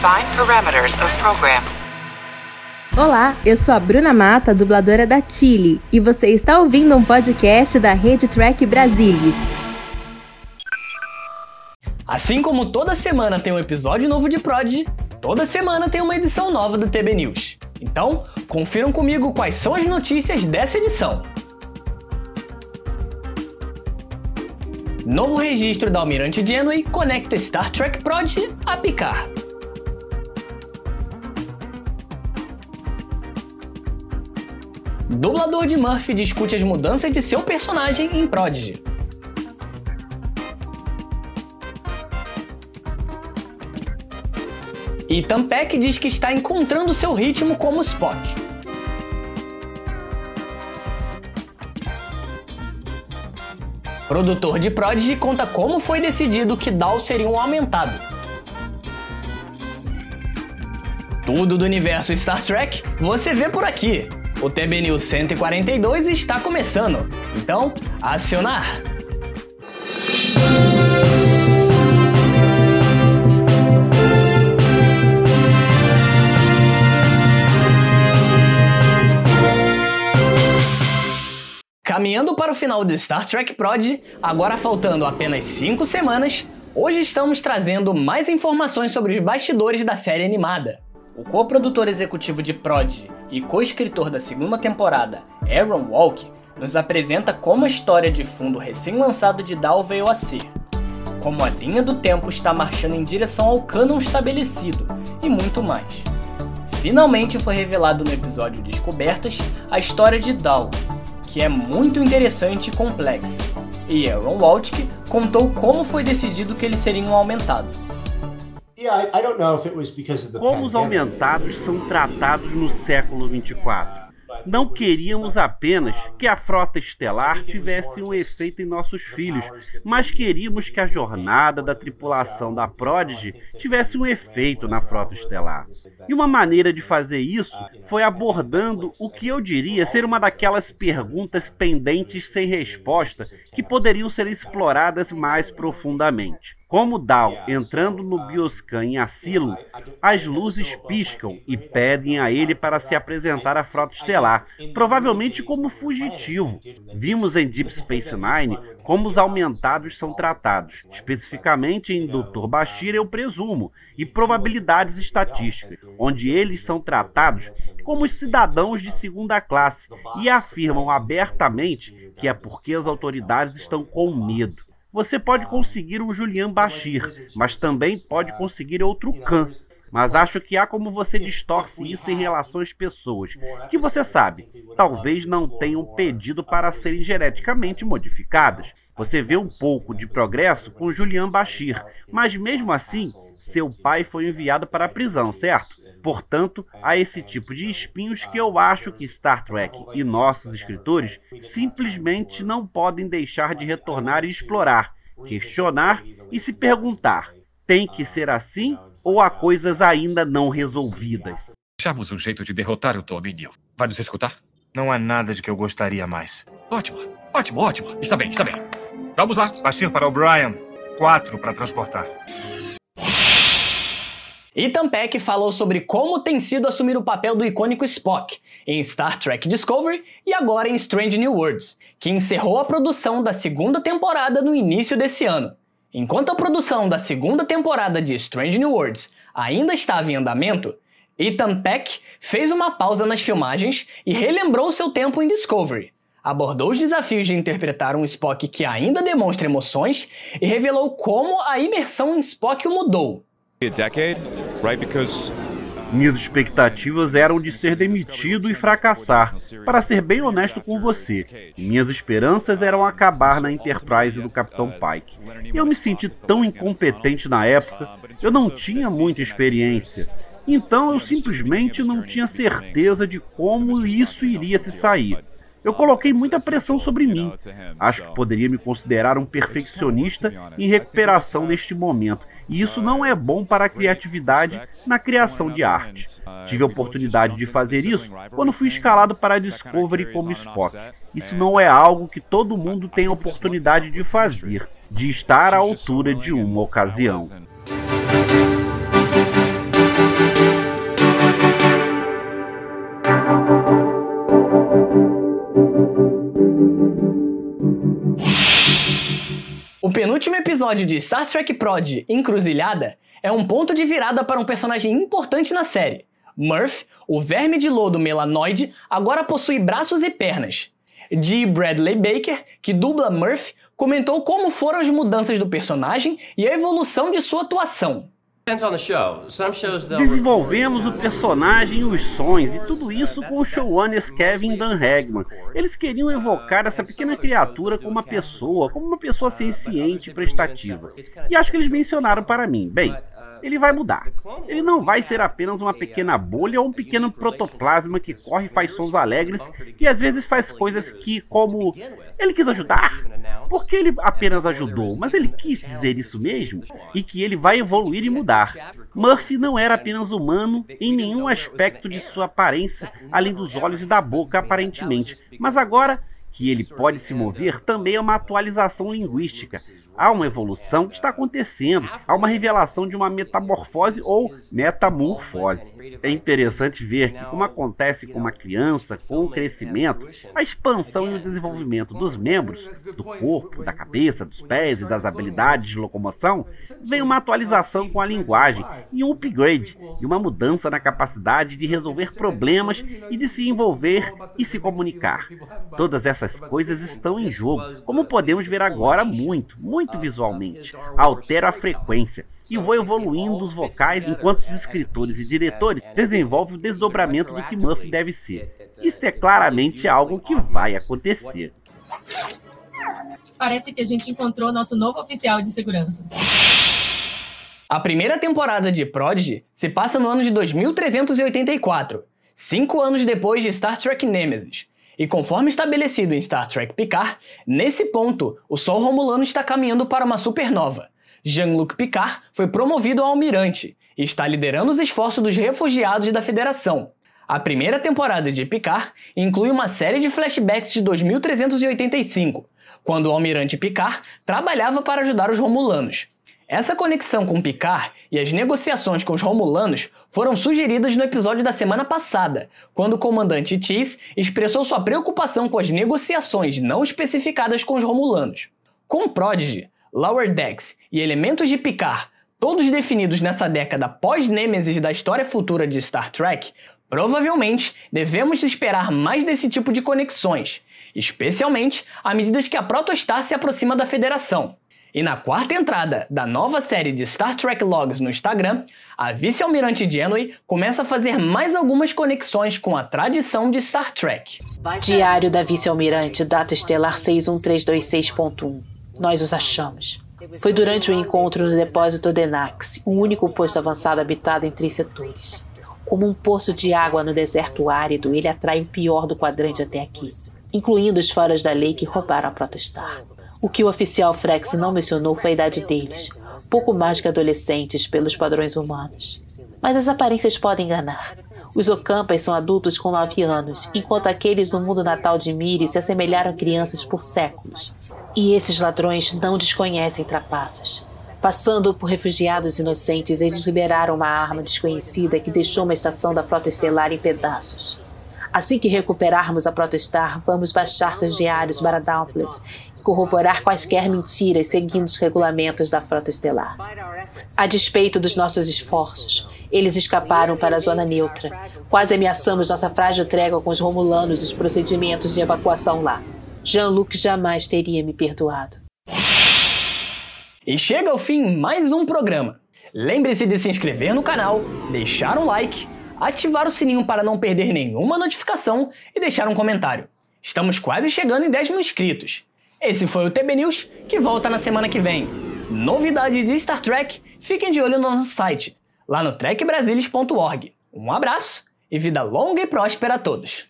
Define parameters of program. Olá, eu sou a Bruna Mata, dubladora da Chile, e você está ouvindo um podcast da Rede Track Brasilis. Assim como toda semana tem um episódio novo de Prodigy, toda semana tem uma edição nova do TB News. Então, confiram comigo quais são as notícias dessa edição. Novo registro da Almirante Genway conecta Star Trek Prodigy a Picard. Dublador de Murphy discute as mudanças de seu personagem em Prodigy. Ethan Peck diz que está encontrando seu ritmo como Spock. Produtor de Prodigy conta como foi decidido que DAO seriam aumentados. Tudo do universo Star Trek você vê por aqui. O TB News 142 está começando, então acionar! Caminhando para o final de Star Trek Prod, agora faltando apenas 5 semanas, hoje estamos trazendo mais informações sobre os bastidores da série animada. O co-produtor executivo de Prod e co-escritor da segunda temporada, Aaron Walk, nos apresenta como a história de fundo recém-lançado de Dal veio a ser, como a linha do tempo está marchando em direção ao cânon estabelecido e muito mais. Finalmente foi revelado no episódio Descobertas a história de Dal, que é muito interessante e complexa. E Aaron Waltke contou como foi decidido que eles seriam aumentados. Como os aumentados são tratados no século 24? Não queríamos apenas que a frota estelar tivesse um efeito em nossos filhos, mas queríamos que a jornada da tripulação da Prodigy tivesse um efeito na frota estelar. E uma maneira de fazer isso foi abordando o que eu diria ser uma daquelas perguntas pendentes sem resposta que poderiam ser exploradas mais profundamente. Como Dal entrando no Bioscan em Asilo, as luzes piscam e pedem a ele para se apresentar à frota estelar, provavelmente como fugitivo. Vimos em Deep Space Nine como os aumentados são tratados, especificamente em Dr. Bashir, eu presumo, e probabilidades estatísticas, onde eles são tratados como os cidadãos de segunda classe e afirmam abertamente que é porque as autoridades estão com medo. Você pode conseguir um Julian Bashir, mas também pode conseguir outro Khan. Mas acho que há como você distorce isso em relação às pessoas, que você sabe, talvez não tenham pedido para serem geneticamente modificadas. Você vê um pouco de progresso com Julian Bashir, mas mesmo assim, seu pai foi enviado para a prisão, certo? Portanto, há esse tipo de espinhos que eu acho que Star Trek e nossos escritores simplesmente não podem deixar de retornar e explorar, questionar e se perguntar: tem que ser assim ou há coisas ainda não resolvidas? Achamos um jeito de derrotar o domínio. Vai nos escutar? Não há nada de que eu gostaria mais. Ótimo, ótimo, ótimo. Está bem, está bem. Vamos lá. Bashir para O'Brien. Quatro para transportar. Ethan Peck falou sobre como tem sido assumir o papel do icônico Spock em Star Trek Discovery e agora em Strange New Worlds, que encerrou a produção da segunda temporada no início desse ano. Enquanto a produção da segunda temporada de Strange New Worlds ainda estava em andamento, Ethan Peck fez uma pausa nas filmagens e relembrou seu tempo em Discovery. Abordou os desafios de interpretar um Spock que ainda demonstra emoções e revelou como a imersão em Spock o mudou. Minhas expectativas eram de ser demitido e fracassar, para ser bem honesto com você. Minhas esperanças eram acabar na Enterprise do Capitão Pike. Eu me senti tão incompetente na época, eu não tinha muita experiência. Então eu simplesmente não tinha certeza de como isso iria se sair. Eu coloquei muita pressão sobre mim. Acho que poderia me considerar um perfeccionista em recuperação neste momento. E isso não é bom para a criatividade na criação de arte. Tive a oportunidade de fazer isso quando fui escalado para a Discovery como Spock. Isso não é algo que todo mundo tem a oportunidade de fazer, de estar à altura de uma ocasião. Episódio de Star Trek Prod Encruzilhada é um ponto de virada para um personagem importante na série. Murph, o verme de lodo melanoide, agora possui braços e pernas. G. Bradley Baker, que dubla Murph, comentou como foram as mudanças do personagem e a evolução de sua atuação. Desenvolvemos o personagem e os sons, e tudo isso com o showrunners Kevin Dan Hagman. Eles queriam evocar essa pequena criatura como uma pessoa, como uma pessoa senciente e prestativa. E acho que eles mencionaram para mim, bem, ele vai mudar. Ele não vai ser apenas uma pequena bolha ou um pequeno protoplasma que corre e faz sons alegres e às vezes faz coisas que, como ele quis ajudar, porque ele apenas ajudou, mas ele quis dizer isso mesmo e que ele vai evoluir e mudar. Murphy não era apenas humano em nenhum aspecto de sua aparência, além dos olhos e da boca, aparentemente, mas agora que ele pode se mover também é uma atualização linguística. Há uma evolução que está acontecendo, há uma revelação de uma metamorfose ou metamorfose. É interessante ver que, como acontece com uma criança, com o crescimento, a expansão e o desenvolvimento dos membros, do corpo, da cabeça, dos pés e das habilidades de locomoção, vem uma atualização com a linguagem e um upgrade, e uma mudança na capacidade de resolver problemas e de se envolver e se comunicar. Todas essas essas coisas estão em jogo, como podemos ver agora muito, muito visualmente. Altero a frequência e vou evoluindo os vocais enquanto os escritores e diretores desenvolvem o desdobramento do que Murphy deve ser. Isso é claramente algo que vai acontecer. Parece que a gente encontrou nosso novo oficial de segurança. A primeira temporada de Prodigy se passa no ano de 2384, cinco anos depois de Star Trek Nemesis, e conforme estabelecido em Star Trek Picard, nesse ponto, o Sol Romulano está caminhando para uma supernova. Jean-Luc Picard foi promovido a almirante e está liderando os esforços dos refugiados da Federação. A primeira temporada de Picard inclui uma série de flashbacks de 2385, quando o almirante Picard trabalhava para ajudar os Romulanos. Essa conexão com Picard e as negociações com os Romulanos foram sugeridas no episódio da semana passada, quando o comandante Cheese expressou sua preocupação com as negociações não especificadas com os Romulanos. Com Prodigy, Lower Decks e elementos de Picard, todos definidos nessa década pós-Nêmesis da história futura de Star Trek, provavelmente devemos esperar mais desse tipo de conexões, especialmente à medida que a Protostar se aproxima da Federação. E na quarta entrada da nova série de Star Trek Logs no Instagram, a vice-almirante Janeway começa a fazer mais algumas conexões com a tradição de Star Trek. Diário da vice-almirante, data estelar 61326.1. Nós os achamos. Foi durante o encontro no depósito Denax, o único posto avançado habitado em três setores. Como um poço de água no deserto árido, ele atrai o pior do quadrante até aqui, incluindo os foras da lei que roubaram a Protostar. O que o oficial Frex não mencionou foi a idade deles, pouco mais que adolescentes pelos padrões humanos. Mas as aparências podem enganar. Os Ocampas são adultos com nove anos, enquanto aqueles no mundo natal de Miri se assemelharam a crianças por séculos. E esses ladrões não desconhecem trapaças. Passando por refugiados inocentes, eles liberaram uma arma desconhecida que deixou uma estação da frota estelar em pedaços. Assim que recuperarmos a Protostar, vamos baixar seus diários para Dauntless corroborar quaisquer mentiras seguindo os regulamentos da frota estelar. A despeito dos nossos esforços, eles escaparam para a zona neutra. Quase ameaçamos nossa frágil trégua com os romulanos e os procedimentos de evacuação lá. Jean-Luc jamais teria me perdoado. E chega ao fim mais um programa. Lembre-se de se inscrever no canal, deixar um like, ativar o sininho para não perder nenhuma notificação e deixar um comentário. Estamos quase chegando em 10 mil inscritos. Esse foi o TB News, que volta na semana que vem. Novidades de Star Trek, fiquem de olho no nosso site, lá no trekbrasilis.org. Um abraço e vida longa e próspera a todos.